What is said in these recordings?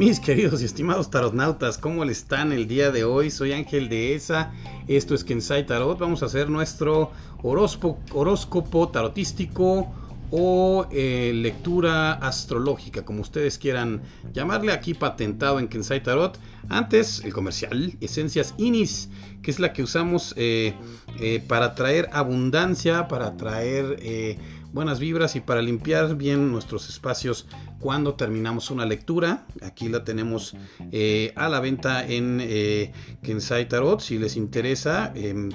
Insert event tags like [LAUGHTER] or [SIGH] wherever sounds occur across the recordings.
Mis queridos y estimados tarotnautas, ¿cómo le están el día de hoy? Soy Ángel de ESA, esto es Kensai Tarot, vamos a hacer nuestro horóscopo, tarotístico o eh, lectura astrológica, como ustedes quieran llamarle, aquí patentado en Kensai Tarot. Antes, el comercial, Esencias Inis, que es la que usamos eh, eh, para traer abundancia, para traer buenas vibras y para limpiar bien nuestros espacios cuando terminamos una lectura. Aquí la tenemos eh, a la venta en eh, Kensai Tarot. Si les interesa, eh,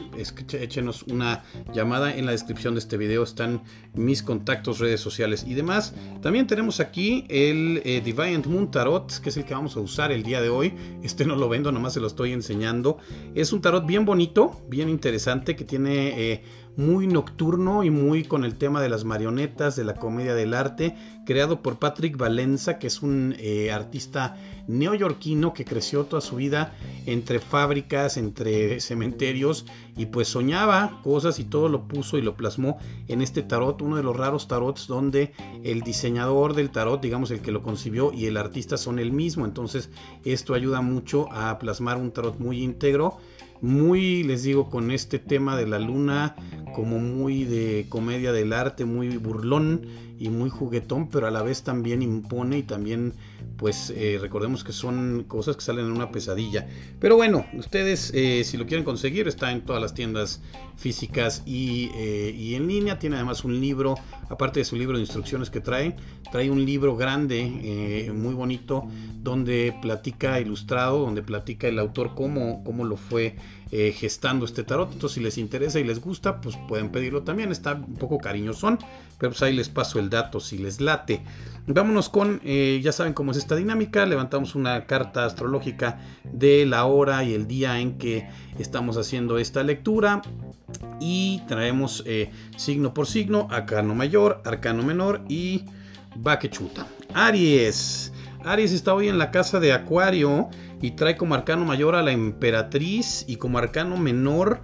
échenos una llamada en la descripción de este video. Están mis contactos, redes sociales y demás. También tenemos aquí el eh, Divine Moon Tarot, que es el que vamos a usar el día de hoy. Este no lo vendo, nomás se lo estoy enseñando. Es un tarot bien bonito, bien interesante, que tiene muy nocturno y muy con el tema de las marionetas, de la comedia del arte, creado por Patrick Valenza, que es un eh, artista neoyorquino que creció toda su vida entre fábricas, entre cementerios y pues soñaba cosas y todo lo puso y lo plasmó en este tarot, uno de los raros tarots donde el diseñador del tarot, digamos el que lo concibió y el artista son el mismo, entonces esto ayuda mucho a plasmar un tarot muy íntegro muy, les digo, con este tema de la luna, como muy de comedia del arte, muy burlón y muy juguetón, pero a la vez también impone y también pues eh, recordemos que son cosas que salen en una pesadilla. Pero bueno, ustedes eh, si lo quieren conseguir está en todas las tiendas físicas y, eh, y, en línea. Tiene además un libro, aparte de su libro de instrucciones que trae, trae un libro grande, muy bonito, donde platica ilustrado, donde platica el autor cómo, cómo lo fue gestando este tarot. Entonces si les interesa y les gusta, pues pueden pedirlo también. Está un poco cariñosón, pero pues ahí les paso el dato si les late. Vámonos con, ya saben cómo es esta dinámica, levantamos una carta astrológica de la hora y el día en que estamos haciendo esta lectura y traemos eh, signo por signo, arcano mayor, arcano menor y baquechuta. Aries. Aries está hoy en la casa de Acuario y trae como arcano mayor a la emperatriz y como arcano menor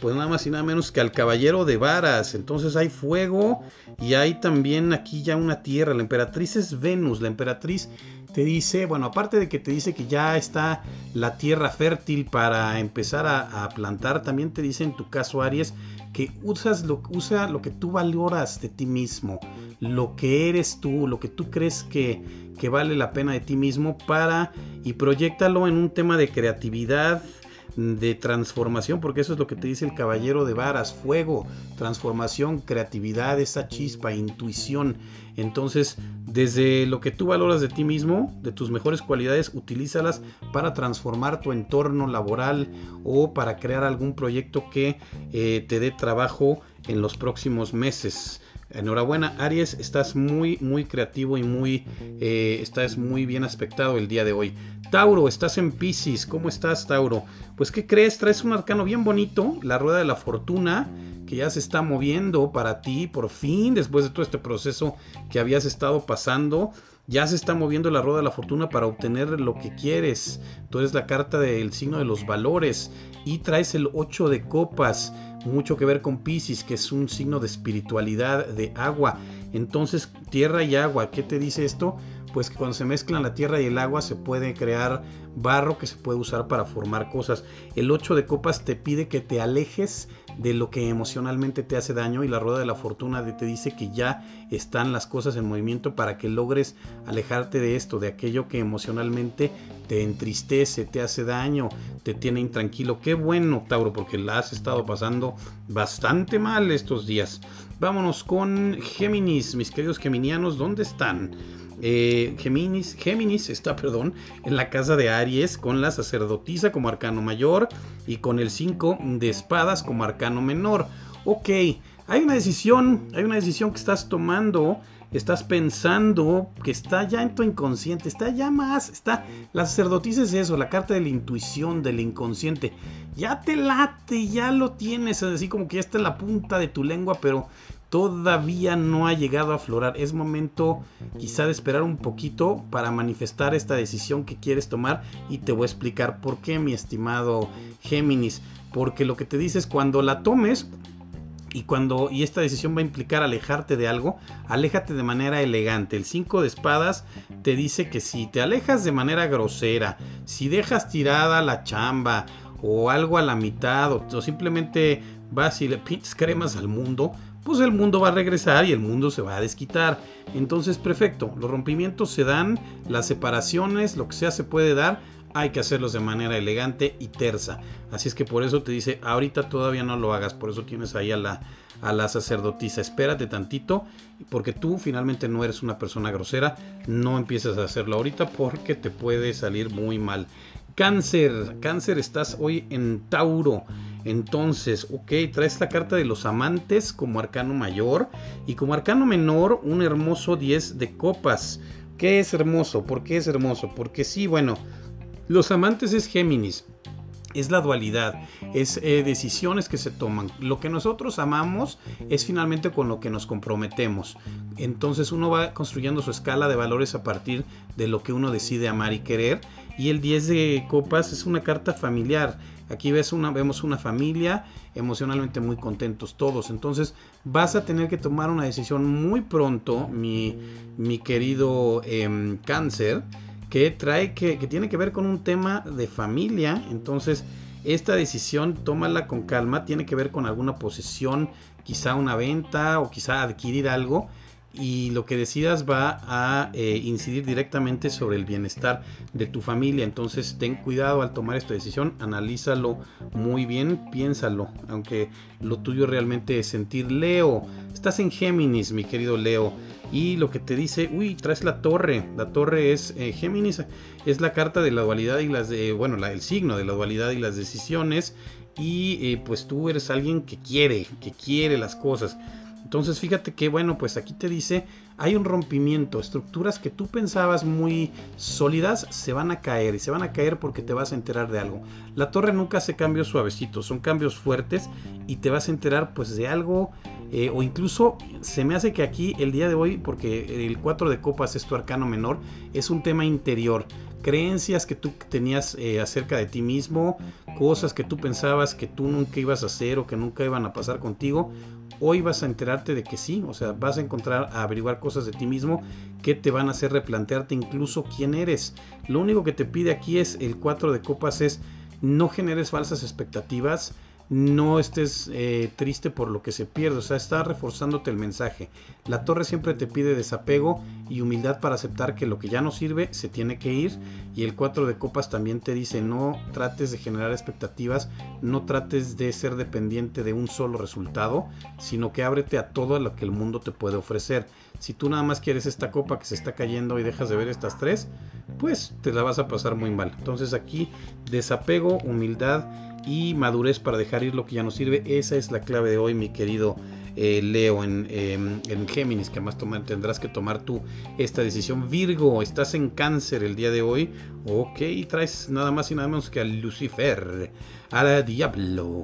pues nada más y nada menos que al caballero de varas. Entonces hay fuego y hay también aquí ya una tierra. La emperatriz es Venus. La emperatriz te dice, bueno, aparte de que te dice que ya está la tierra fértil para empezar a, plantar, también te dice en tu caso Aries que usas lo, usa lo que tú valoras de ti mismo, lo que eres tú, lo que tú crees que, que vale la pena de ti mismo para y proyectalo en un tema de creatividad, de transformación, porque eso es lo que te dice el caballero de varas, fuego, transformación, creatividad, esa chispa, intuición. Entonces, desde lo que tú valoras de ti mismo, de tus mejores cualidades, utilízalas para transformar tu entorno laboral o para crear algún proyecto que eh, te dé trabajo en los próximos meses. Enhorabuena, Aries, estás muy, muy creativo y muy, eh, estás muy bien aspectado el día de hoy. Tauro, estás en Pisces. ¿Cómo estás, Tauro? Pues, ¿qué crees? Traes un arcano bien bonito, la rueda de la fortuna, que ya se está moviendo para ti, por fin, después de todo este proceso que habías estado pasando. Ya se está moviendo la rueda de la fortuna para obtener lo que quieres. Tú eres la carta del signo de los valores y traes el 8 de copas mucho que ver con Pisces, que es un signo de espiritualidad, de agua. Entonces, tierra y agua, ¿qué te dice esto? Pues que cuando se mezclan la tierra y el agua se puede crear barro que se puede usar para formar cosas. El 8 de copas te pide que te alejes de lo que emocionalmente te hace daño y la rueda de la fortuna te dice que ya están las cosas en movimiento para que logres alejarte de esto, de aquello que emocionalmente te entristece, te hace daño, te tiene intranquilo. Qué bueno, Tauro, porque la has estado pasando bastante mal estos días. Vámonos con Géminis, mis queridos geminianos, ¿dónde están? Eh, Géminis, está, perdón, en la casa de Aries con la sacerdotisa como arcano mayor y con el 5 de espadas como arcano menor. Ok, hay una decisión, hay una decisión que estás tomando, estás pensando que está ya en tu inconsciente, está ya más, está, la sacerdotisa es eso, la carta de la intuición, del inconsciente. Ya te late, ya lo tienes, así como que ya está en la punta de tu lengua, pero todavía no ha llegado a aflorar. Es momento quizá de esperar un poquito para manifestar esta decisión que quieres tomar y te voy a explicar por qué, mi estimado Géminis. Porque lo que te dice es cuando la tomes, y cuando y esta decisión va a implicar alejarte de algo, aléjate de manera elegante. El 5 de espadas te dice que si te alejas de manera grosera, si dejas tirada la chamba o algo a la mitad o, simplemente vas y le pintas cremas al mundo, pues el mundo va a regresar y el mundo se va a desquitar. Entonces, perfecto, los rompimientos se dan, las separaciones, lo que sea se puede dar, hay que hacerlos de manera elegante y tersa. Así es que por eso te dice, ahorita todavía no lo hagas, por eso tienes ahí a la, a la sacerdotisa, espérate tantito, porque tú finalmente no eres una persona grosera, no empieces a hacerlo ahorita porque te puede salir muy mal. Cáncer, cáncer, estás hoy en Tauro. Entonces, ok, traes la carta de los amantes como arcano mayor y como arcano menor un hermoso 10 de copas. ¿Qué es hermoso? ¿Por qué es hermoso? Porque sí, bueno, los amantes es Géminis. Es la dualidad, es eh, decisiones que se toman. Lo que nosotros amamos es finalmente con lo que nos comprometemos. Entonces uno va construyendo su escala de valores a partir de lo que uno decide amar y querer. Y el 10 de copas es una carta familiar. Aquí ves una, vemos una familia emocionalmente muy contentos todos. Entonces vas a tener que tomar una decisión muy pronto, mi, mi querido em, cáncer que trae que, tiene que ver con un tema de familia. Entonces, esta decisión, tómala con calma, tiene que ver con alguna posesión, quizá una venta o quizá adquirir algo y lo que decidas va a eh, incidir directamente sobre el bienestar de tu familia. Entonces ten cuidado al tomar esta decisión, analízalo muy bien, piénsalo, aunque lo tuyo realmente es sentir. Leo, estás en Géminis, mi querido Leo, y lo que te dice, uy, traes la torre. La torre es eh, Géminis, es la carta de la dualidad y las de, bueno, la, el signo de la dualidad y las decisiones. Y eh, pues tú eres alguien que quiere, que quiere las cosas entonces fíjate que bueno, pues aquí te dice, hay un rompimiento, estructuras que tú pensabas muy sólidas se van a caer y se van a caer porque te vas a enterar de algo. La torre nunca hace cambios suavecitos, son cambios fuertes y te vas a enterar pues de algo eh, o incluso se me hace que aquí el día de hoy, porque el 4 de copas es tu arcano menor, es un tema interior creencias que tú tenías eh, acerca de ti mismo, cosas que tú pensabas que tú nunca ibas a hacer o que nunca iban a pasar contigo, hoy vas a enterarte de que sí, o sea, vas a encontrar a averiguar cosas de ti mismo que te van a hacer replantearte incluso quién eres. Lo único que te pide aquí es el 4 de copas es no generes falsas expectativas, no estés eh, triste por lo que se pierde, o sea, está reforzándote el mensaje. La torre siempre te pide desapego y humildad para aceptar que lo que ya no sirve se tiene que ir. Y el 4 de copas también te dice no trates de generar expectativas, no trates de ser dependiente de un solo resultado, sino que ábrete a todo lo que el mundo te puede ofrecer. Si tú nada más quieres esta copa que se está cayendo y dejas de ver estas tres, pues te la vas a pasar muy mal. Entonces aquí desapego, humildad y madurez para dejar ir lo que ya no sirve. Esa es la clave de hoy, mi querido eh, Leo en, em, en, Géminis, que además tendrás que tomar tú esta decisión. Virgo, estás en cáncer el día de hoy. Ok, traes nada más y nada menos que a Lucifer, al diablo.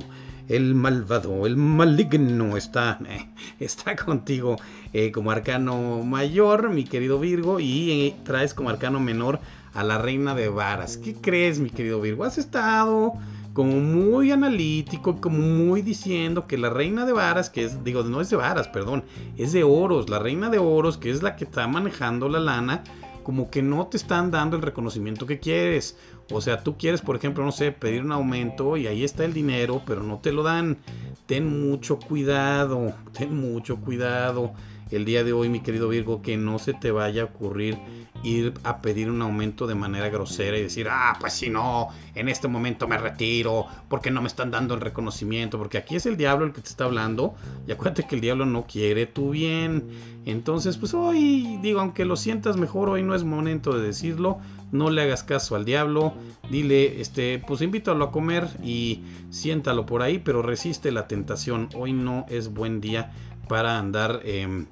El malvado, el maligno está, eh, está contigo eh, como arcano mayor, mi querido Virgo, y traes como arcano menor a la reina de varas. ¿Qué crees, mi querido Virgo? ¿Has estado como muy analítico, como muy diciendo que la reina de varas, que es, digo, no es de varas, perdón, es de oros, la reina de oros, que es la que está manejando la lana, como que no te están dando el reconocimiento que quieres. O sea, tú quieres, por ejemplo, no sé, pedir un aumento y ahí está el dinero, pero no te lo dan. Ten mucho cuidado, ten mucho cuidado el día de hoy, mi querido Virgo, que no se te vaya a ocurrir ir a pedir un aumento de manera grosera y decir, ah, pues si no, en este momento me retiro, porque no me están dando el reconocimiento, porque aquí es el diablo el que te está hablando, y acuérdate que el diablo no quiere tu bien. Entonces, pues hoy, digo, aunque lo sientas mejor, hoy no es momento de decirlo, no le hagas caso al diablo, dile, este, pues invítalo a comer y siéntalo por ahí, pero resiste la tentación, hoy no es buen día para andar... Eh,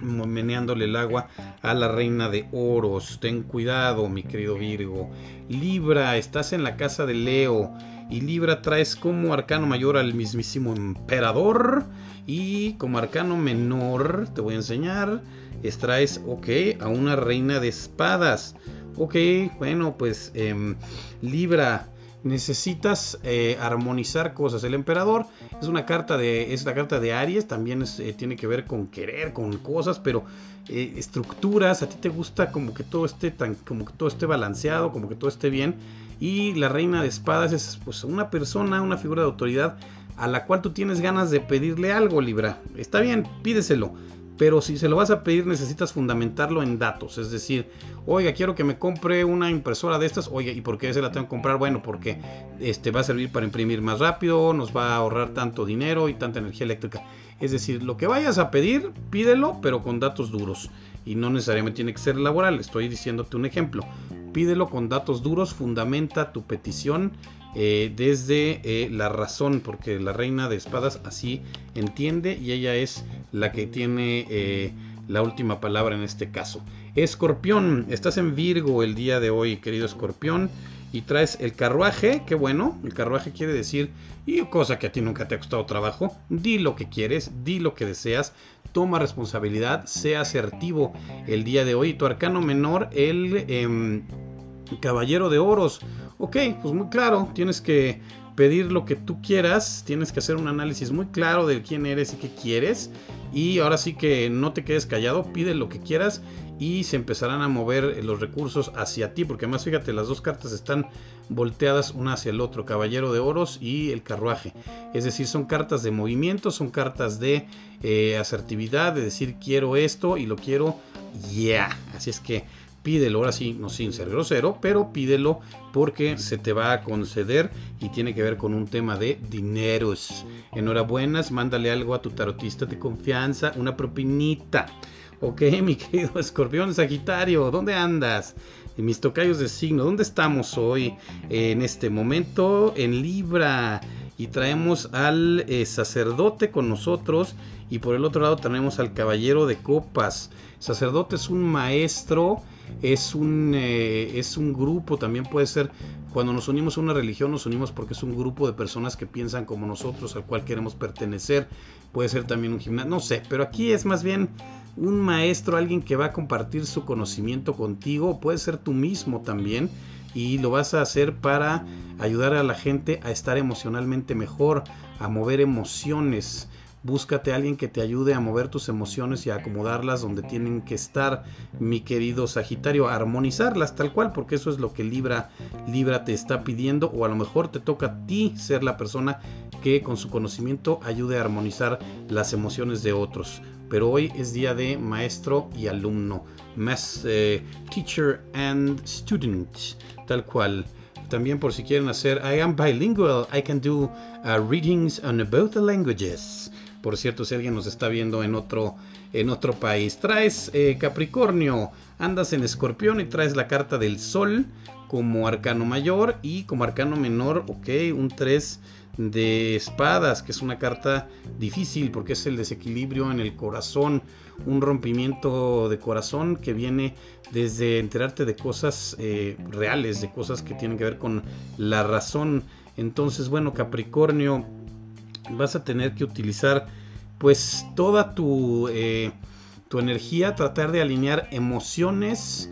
meneándole el agua a la reina de oros. Ten cuidado, mi querido Virgo. Libra, estás en la casa de Leo. Y Libra traes como arcano mayor al mismísimo emperador. Y como arcano menor, te voy a enseñar, extraes, ok, a una reina de espadas. Ok, bueno, pues em, Libra, necesitas eh, armonizar cosas. El emperador es una carta de, es la carta de Aries, también eh, tiene que ver con querer, con cosas, pero eh, estructuras, a ti te gusta como que todo esté tan, como que todo esté balanceado, como que todo esté bien. Y la reina de espadas es pues una persona, una figura de autoridad a la cual tú tienes ganas de pedirle algo, Libra. Está bien, pídeselo pero si se lo vas a pedir necesitas fundamentarlo en datos, es decir, oiga, quiero que me compre una impresora de estas, oiga, ¿y por qué se la tengo que comprar? Bueno, porque este va a servir para imprimir más rápido, nos va a ahorrar tanto dinero y tanta energía eléctrica. Es decir, lo que vayas a pedir, pídelo, pero con datos duros. Y no necesariamente tiene que ser laboral, estoy diciéndote un ejemplo. Pídelo con datos duros, fundamenta tu petición eh, desde eh, la razón, porque la reina de espadas así entiende y ella es la que tiene eh, la última palabra en este caso. Escorpión, estás en Virgo el día de hoy, querido escorpión, y traes el carruaje, qué bueno, el carruaje quiere decir, y cosa que a ti nunca te ha costado trabajo, di lo que quieres, di lo que deseas, toma responsabilidad, sea asertivo el día de hoy. Tu arcano menor, el em, caballero de oros, Ok, pues muy claro, tienes que pedir lo que tú quieras, tienes que hacer un análisis muy claro de quién eres y qué quieres. Y ahora sí que no te quedes callado, pide lo que quieras y se empezarán a mover los recursos hacia ti, porque además fíjate, las dos cartas están volteadas una hacia el otro, Caballero de Oros y el Carruaje. Es decir, son cartas de movimiento, son cartas de eh, asertividad, de decir quiero esto y lo quiero ya. Así es que pídelo, ahora sí, no sin ser grosero, pero pídelo porque se te va a conceder y tiene que ver con un tema de dineros. Enhorabuenas, mándale algo a tu tarotista de confianza, una propinita. Ok, [LAUGHS] mi querido escorpión Sagitario, ¿dónde andas? En mis tocayos de signo, ¿dónde estamos hoy? En este momento, en Libra. Y traemos al eh, sacerdote con nosotros. Y por el otro lado tenemos al caballero de copas. Sacerdote es un maestro es un, eh, es un grupo, también puede ser, cuando nos unimos a una religión, nos unimos porque es un grupo de personas que piensan como nosotros, al cual queremos pertenecer, puede ser también un gimnasio, no sé, pero aquí es más bien un maestro, alguien que va a compartir su conocimiento contigo, puede ser tú mismo también, y lo vas a hacer para ayudar a la gente a estar emocionalmente mejor, a mover emociones, Búscate a alguien que te ayude a mover tus emociones y a acomodarlas donde tienen que estar, mi querido Sagitario, armonizarlas tal cual, porque eso es lo que Libra, Libra te está pidiendo, o a lo mejor te toca a ti ser la persona que con su conocimiento ayude a armonizar las emociones de otros. Pero hoy es día de maestro y alumno, más eh, teacher and student, tal cual también por si quieren hacer I am bilingual, I can do uh, readings on both languages. Por cierto, si alguien nos está viendo en otro, en otro país. Traes eh, Capricornio, andas en Escorpión y traes la carta del Sol como arcano mayor y como arcano menor, ok, un 3 de espadas, que es una carta difícil porque es el desequilibrio en el corazón, un rompimiento de corazón que viene desde enterarte de cosas eh, reales, de cosas que tienen que ver con la razón. Entonces, bueno, Capricornio, vas a tener que utilizar pues toda tu, eh, tu energía, tratar de alinear emociones,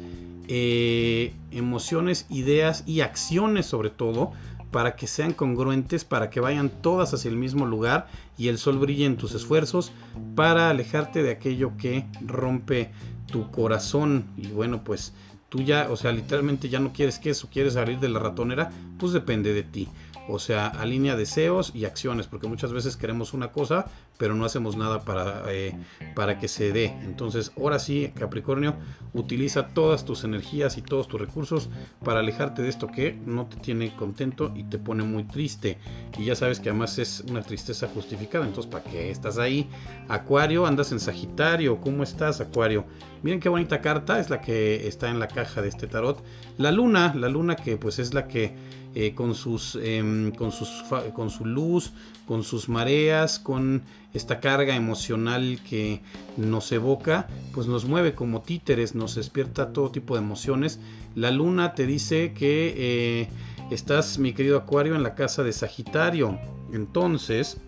eh, emociones, ideas y acciones sobre todo para que sean congruentes, para que vayan todas hacia el mismo lugar y el sol brille en tus esfuerzos para alejarte de aquello que rompe tu corazón. Y bueno, pues tú ya, o sea, literalmente ya no quieres que eso, quieres salir de la ratonera, pues depende de ti. O sea, alinea deseos y acciones, porque muchas veces queremos una cosa, pero no hacemos nada para, eh, para que se dé. Entonces, ahora sí, Capricornio, utiliza todas tus energías y todos tus recursos para alejarte de esto que no te tiene contento y te pone muy triste. Y ya sabes que además es una tristeza justificada. Entonces, ¿para qué estás ahí? Acuario, andas en Sagitario. ¿Cómo estás, Acuario? Miren qué bonita carta, es la que está en la caja de este tarot. La luna, la luna que pues es la que eh, con, sus, em, con, sus, con su luz, con sus mareas, con esta carga emocional que nos evoca, pues nos mueve como títeres, nos despierta todo tipo de emociones. La luna te dice que eh, estás, mi querido Acuario, en la casa de Sagitario. Entonces,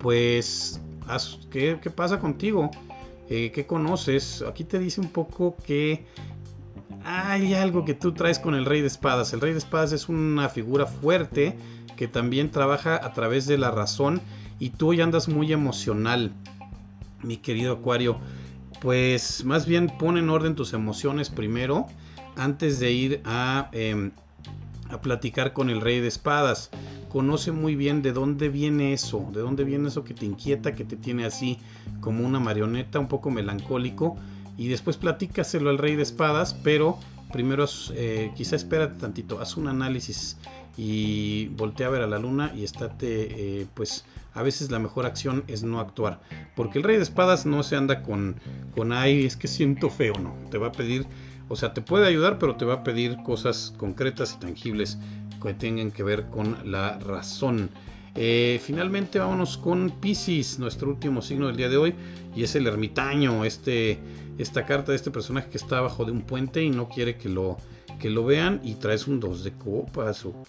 pues, ¿qué, pasa contigo? Eh, ¿Qué conoces? Aquí te dice un poco que hay algo que tú traes con el rey de espadas. El rey de espadas es una figura fuerte que también trabaja a través de la razón y tú hoy andas muy emocional, mi querido Acuario. Pues más bien pon en orden tus emociones primero antes de ir a, em, a platicar con el rey de espadas. Conoce muy bien de dónde viene eso, de dónde viene eso que te inquieta, que te tiene así como una marioneta, un poco melancólico. Y después platícaselo al rey de espadas, pero primero eh, quizá espérate tantito, haz un análisis y voltea a ver a la luna y estate, eh, pues a veces la mejor acción es no actuar. Porque el rey de espadas no se anda con, con, ay, es que siento feo, no. Te va a pedir o sea, te puede ayudar, pero te va a pedir cosas concretas y tangibles que tengan que ver con la razón. Eh, finalmente vámonos con Pisces, nuestro último signo del día de hoy, y es el ermitaño, este, esta carta de este personaje que está abajo de un puente y no quiere que lo, que lo vean y traes un 2 de copas, ok,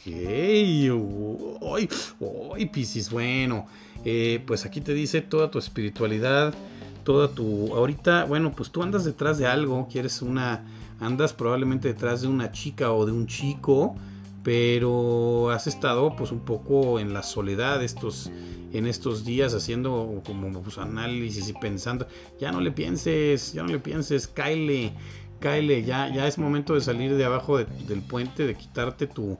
hoy, hoy Pisces, bueno, eh, pues aquí te dice toda tu espiritualidad, toda tu, ahorita, bueno, pues tú andas detrás de algo, quieres una andas probablemente detrás de una chica o de un chico, pero has estado pues un poco en la soledad estos en estos días haciendo como pues, análisis y pensando, ya no le pienses, ya no le pienses, cáele, cáele, ya, ya es momento de salir de abajo del puente, de quitarte tu,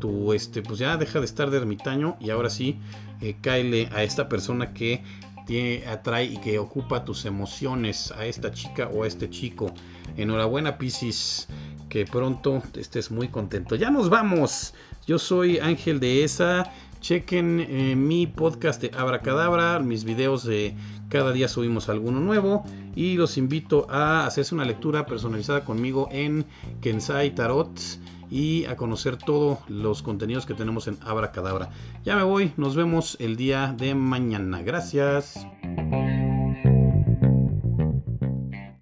tu, este, pues ya deja de estar de ermitaño y ahora sí, eh, a esta persona que te atrae y que ocupa tus emociones, a esta chica o a este chico. Enhorabuena, Piscis, que pronto estés muy contento. Ya nos vamos. Yo soy Ángel de ESA. Chequen eh, mi podcast de Abracadabra, mis videos de cada día subimos alguno nuevo y los invito a hacerse una lectura personalizada conmigo en Kensai Tarot y a conocer todos los contenidos que tenemos en Abracadabra. Ya me voy, nos vemos el día de mañana. Gracias.